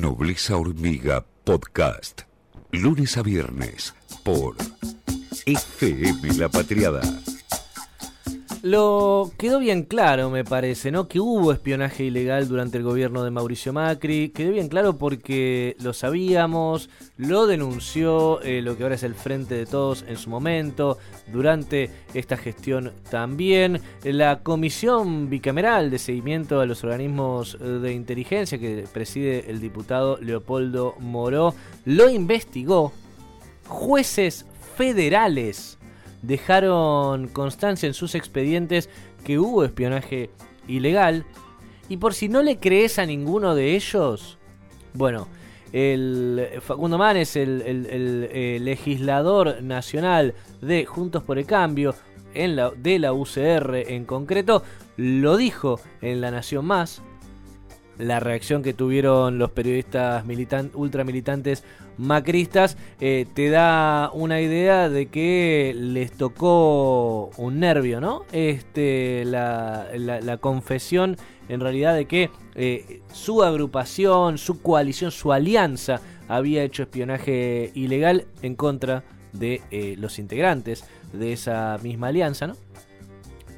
Nobleza Hormiga Podcast. Lunes a viernes por FM La Patriada. Lo quedó bien claro, me parece, ¿no? Que hubo espionaje ilegal durante el gobierno de Mauricio Macri. Quedó bien claro porque lo sabíamos, lo denunció eh, lo que ahora es el Frente de Todos en su momento, durante esta gestión también. La Comisión Bicameral de Seguimiento a los Organismos de Inteligencia que preside el diputado Leopoldo Moró lo investigó. Jueces federales dejaron constancia en sus expedientes que hubo espionaje ilegal. Y por si no le crees a ninguno de ellos, bueno, el Facundo Manes, el, el, legislador nacional de Juntos por el Cambio, en la, de la UCR en concreto, lo dijo en La Nación Más, la reacción que tuvieron los periodistas militan ultramilitantes macristas eh, te da una idea de que les tocó un nervio, ¿no? Este, la, la, confesión en realidad de que eh, su agrupación, su coalición, su alianza había hecho espionaje ilegal en contra de eh, los integrantes de esa misma alianza, ¿no?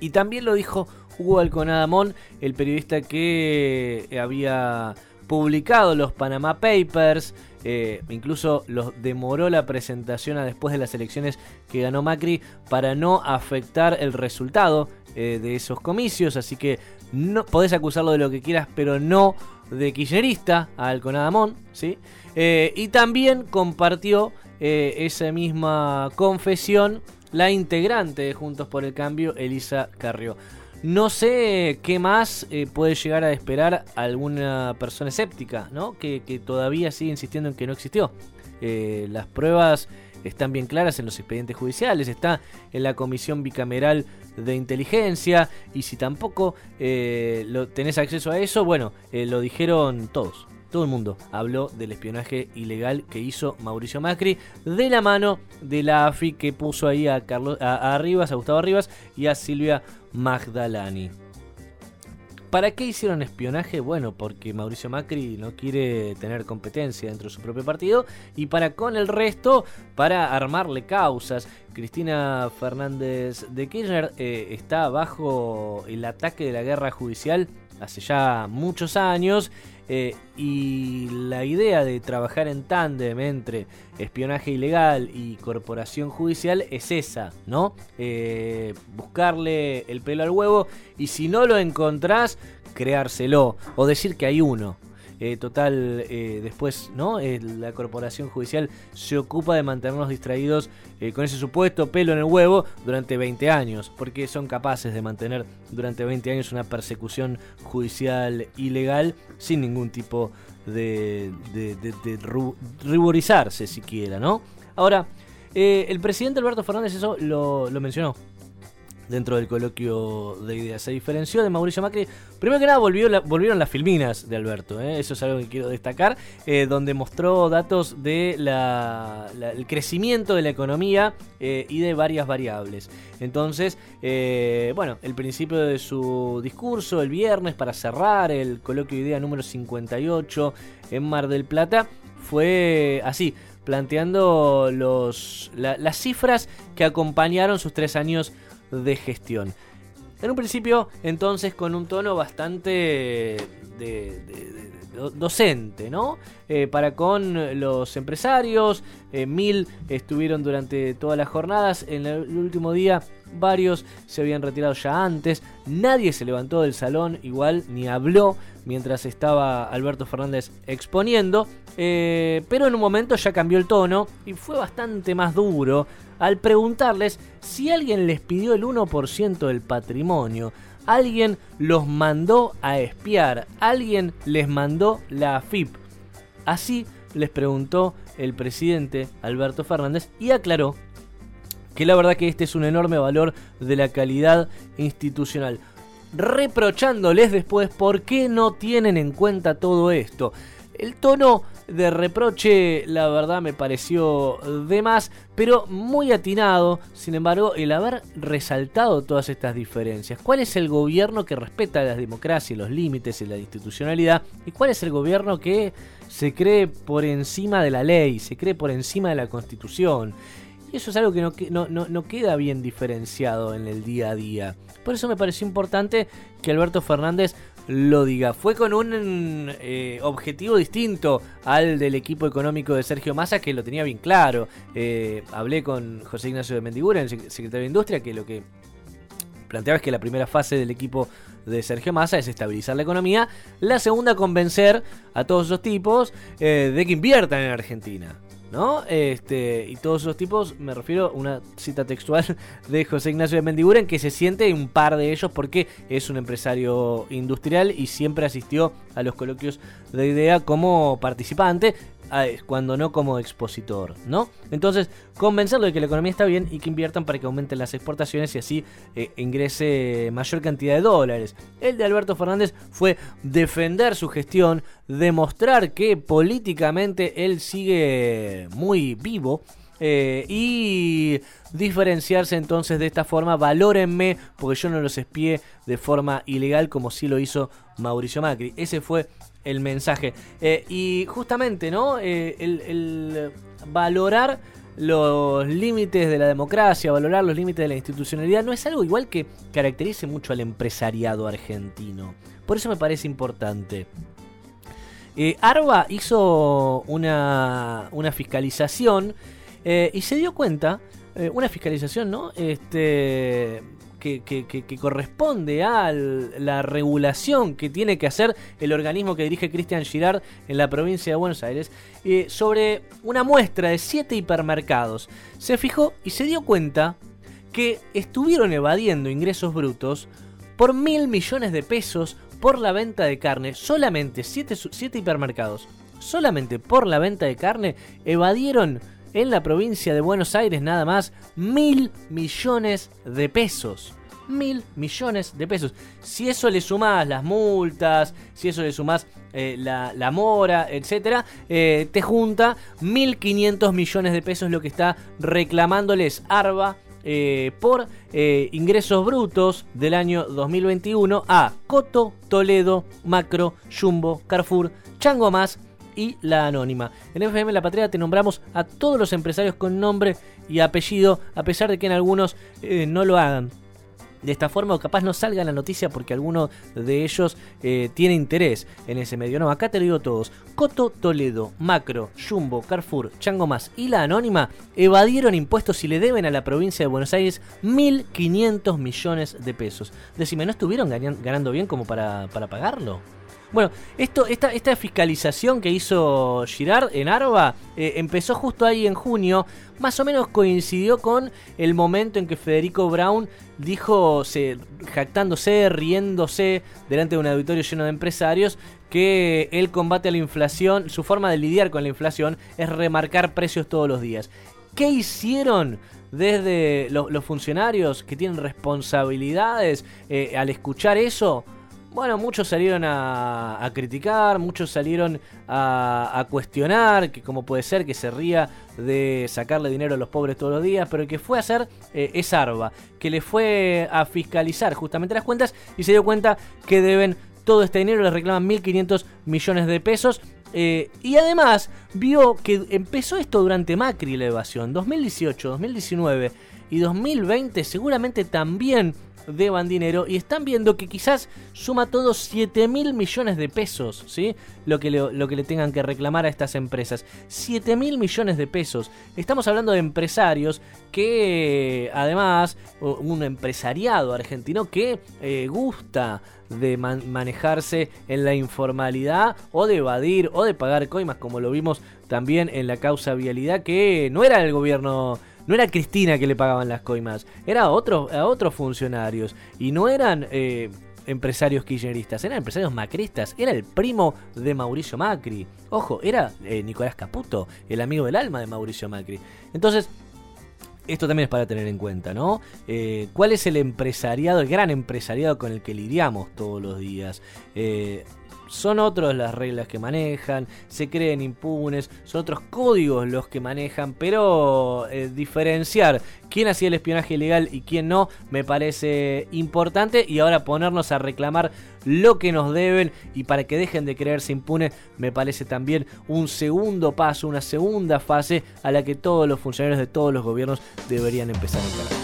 Y también lo dijo Hugo Alconadamón, el periodista que eh, había publicado los Panama Papers, eh, incluso los demoró la presentación a después de las elecciones que ganó Macri para no afectar el resultado eh, de esos comicios, así que no podés acusarlo de lo que quieras, pero no de kirchnerista a Alconadamón, ¿sí? y también compartió esa misma confesión la integrante de Juntos por el Cambio, Elisa Carrió. No sé qué más eh, puede llegar a esperar alguna persona escéptica, ¿no? Que, todavía sigue insistiendo en que no existió. Eh, las pruebas están bien claras en los expedientes judiciales, está en la Comisión Bicameral de Inteligencia, y si tampoco eh, lo, tenés acceso a eso, bueno, lo dijeron todos. Todo el mundo habló del espionaje ilegal que hizo Mauricio Macri de la mano de la AFI que puso ahí a, Carlos, a, a Gustavo Rivas y a Silvia Magdalani. ¿Para qué hicieron espionaje? Bueno, porque Mauricio Macri no quiere tener competencia dentro de su propio partido y para con el resto, para armarle causas. Cristina Fernández de Kirchner eh, está bajo el ataque de la guerra judicial hace ya muchos años eh, y la idea de trabajar en tándem entre espionaje ilegal y corporación judicial es esa, ¿no? Eh, buscarle el pelo al huevo y si no lo encontrás, creárselo o decir que hay uno. Eh, total, eh, después, ¿no? Eh, la corporación judicial se ocupa de mantenernos distraídos con ese supuesto pelo en el huevo durante 20 años, porque son capaces de mantener durante 20 años una persecución judicial ilegal sin ningún tipo de, de, ruborizarse siquiera, ¿no? Ahora, el presidente Alberto Fernández eso lo mencionó dentro del coloquio de ideas. Se diferenció de Mauricio Macri. Primero que nada volvieron las filminas de Alberto, ¿eh? eso es algo que quiero destacar, eh, donde mostró datos del de crecimiento de la economía eh, y de varias variables. Entonces, bueno, el principio de su discurso el viernes para cerrar el coloquio de idea número 58 en Mar del Plata fue así planteando los, las cifras que acompañaron sus tres años de gestión. En un principio, entonces, con un tono bastante de, docente, ¿no? Eh, para con los empresarios, eh, mil estuvieron durante todas las jornadas, en el último día varios se habían retirado ya antes, nadie se levantó del salón igual ni habló mientras estaba Alberto Fernández exponiendo, eh, pero en un momento ya cambió el tono y fue bastante más duro al preguntarles si alguien les pidió el 1% del patrimonio, alguien los mandó a espiar, alguien les mandó la AFIP. Así les preguntó el presidente Alberto Fernández y aclaró que la verdad que este es un enorme valor de la calidad institucional. Reprochándoles después por qué no tienen en cuenta todo esto. El tono de reproche, la verdad, me pareció de más, pero muy atinado, sin embargo, el haber resaltado todas estas diferencias. ¿Cuál es el gobierno que respeta la democracia, los límites y la institucionalidad? ¿Y cuál es el gobierno que se cree por encima de la ley, se cree por encima de la constitución? Y eso es algo que no, no, no queda bien diferenciado en el día a día. Por eso me pareció importante que Alberto Fernández lo diga. Fue con un eh, objetivo distinto al del equipo económico de Sergio Massa, que lo tenía bien claro. Eh, hablé con José Ignacio de Mendigura, el secretario de Industria, que lo que planteaba es que la primera fase del equipo de Sergio Massa es estabilizar la economía. La segunda, convencer a todos esos tipos eh, de que inviertan en Argentina. ¿No? Este, y todos esos tipos, me refiero a una cita textual de José Ignacio de Mendiguren, que se siente un par de ellos porque es un empresario industrial y siempre asistió a los coloquios de idea como participante cuando no como expositor, ¿no? Entonces, convencerlo de que la economía está bien y que inviertan para que aumenten las exportaciones y así eh, ingrese mayor cantidad de dólares. El de Alberto Fernández fue defender su gestión, demostrar que políticamente él sigue muy vivo. Eh, y diferenciarse entonces de esta forma, valórenme porque yo no los espié de forma ilegal como sí lo hizo Mauricio Macri. Ese fue el mensaje. Eh, y justamente, ¿no? Eh, el, valorar los límites de la democracia, valorar los límites de la institucionalidad, no es algo igual que caracterice mucho al empresariado argentino. Por eso me parece importante. Eh, Arba hizo una, una fiscalización y se dio cuenta, una fiscalización, ¿no? Este, que, corresponde a la regulación que tiene que hacer el organismo que dirige Cristian Girard en la provincia de Buenos Aires eh, sobre una muestra de siete hipermercados. Se fijó y se dio cuenta que estuvieron evadiendo ingresos brutos por mil millones de pesos por la venta de carne. Solamente siete, siete hipermercados, solamente por la venta de carne, evadieron en la provincia de Buenos Aires nada más mil millones de pesos. Mil millones de pesos. Si eso le sumás las multas, si eso le sumás eh, la, mora, etcétera, eh, te junta 1.500 millones de pesos lo que está reclamándoles Arba eh, por ingresos brutos del año 2021 a Coto, Toledo, Macro, Jumbo, Carrefour, Chango Más y la anónima. En FM La Patria te nombramos a todos los empresarios con nombre y apellido, a pesar de que en algunos eh, no lo hagan. De esta forma, o capaz no salga la noticia porque alguno de ellos eh, tiene interés en ese medio. No, acá te lo digo todos. Coto, Toledo, Macro, Jumbo, Carrefour, Chango Más y la Anónima evadieron impuestos y le deben a la provincia de Buenos Aires 1.500 millones de pesos. Decime, ¿no estuvieron ganando bien como para, para pagarlo? Bueno, esta, fiscalización que hizo Girard en Arba eh, empezó justo ahí en junio. Más o menos coincidió con el momento en que Federico Brown dijo, se, jactándose, riéndose delante de un auditorio lleno de empresarios, que el combate a la inflación, su forma de lidiar con la inflación es remarcar precios todos los días. ¿Qué hicieron desde los, funcionarios que tienen responsabilidades eh, al escuchar eso? Bueno, muchos salieron a, criticar, muchos salieron a, cuestionar que cómo puede ser que se ría de sacarle dinero a los pobres todos los días, pero que fue a hacer eh, es Arba, que le fue a fiscalizar justamente las cuentas y se dio cuenta que deben todo este dinero, les reclaman 1.500 millones de pesos. Eh, y además vio que empezó esto durante Macri la evasión, 2018, 2019 y 2020 seguramente también deban dinero y están viendo que quizás suma todos 7 mil millones de pesos, ¿sí? Lo que, le, lo que le tengan que reclamar a estas empresas. 7 mil millones de pesos. Estamos hablando de empresarios que, además, un empresariado argentino que eh, gusta de manejarse en la informalidad o de evadir o de pagar coimas, como lo vimos también en la causa vialidad, que no era el gobierno no era Cristina que le pagaban las coimas, era a, otros otros funcionarios. Y no eran eh, empresarios kirchneristas, eran empresarios macristas. Era el primo de Mauricio Macri. Ojo, era eh, Nicolás Caputo, el amigo del alma de Mauricio Macri. Entonces, esto también es para tener en cuenta, ¿no? Eh, ¿Cuál es el empresariado, el gran empresariado con el que lidiamos todos los días? Son otras las reglas que manejan, se creen impunes, son otros códigos los que manejan, pero eh, diferenciar quién hacía el espionaje ilegal y quién no me parece importante y ahora ponernos a reclamar lo que nos deben y para que dejen de creerse impunes me parece también un segundo paso, una segunda fase a la que todos los funcionarios de todos los gobiernos deberían empezar a encarar.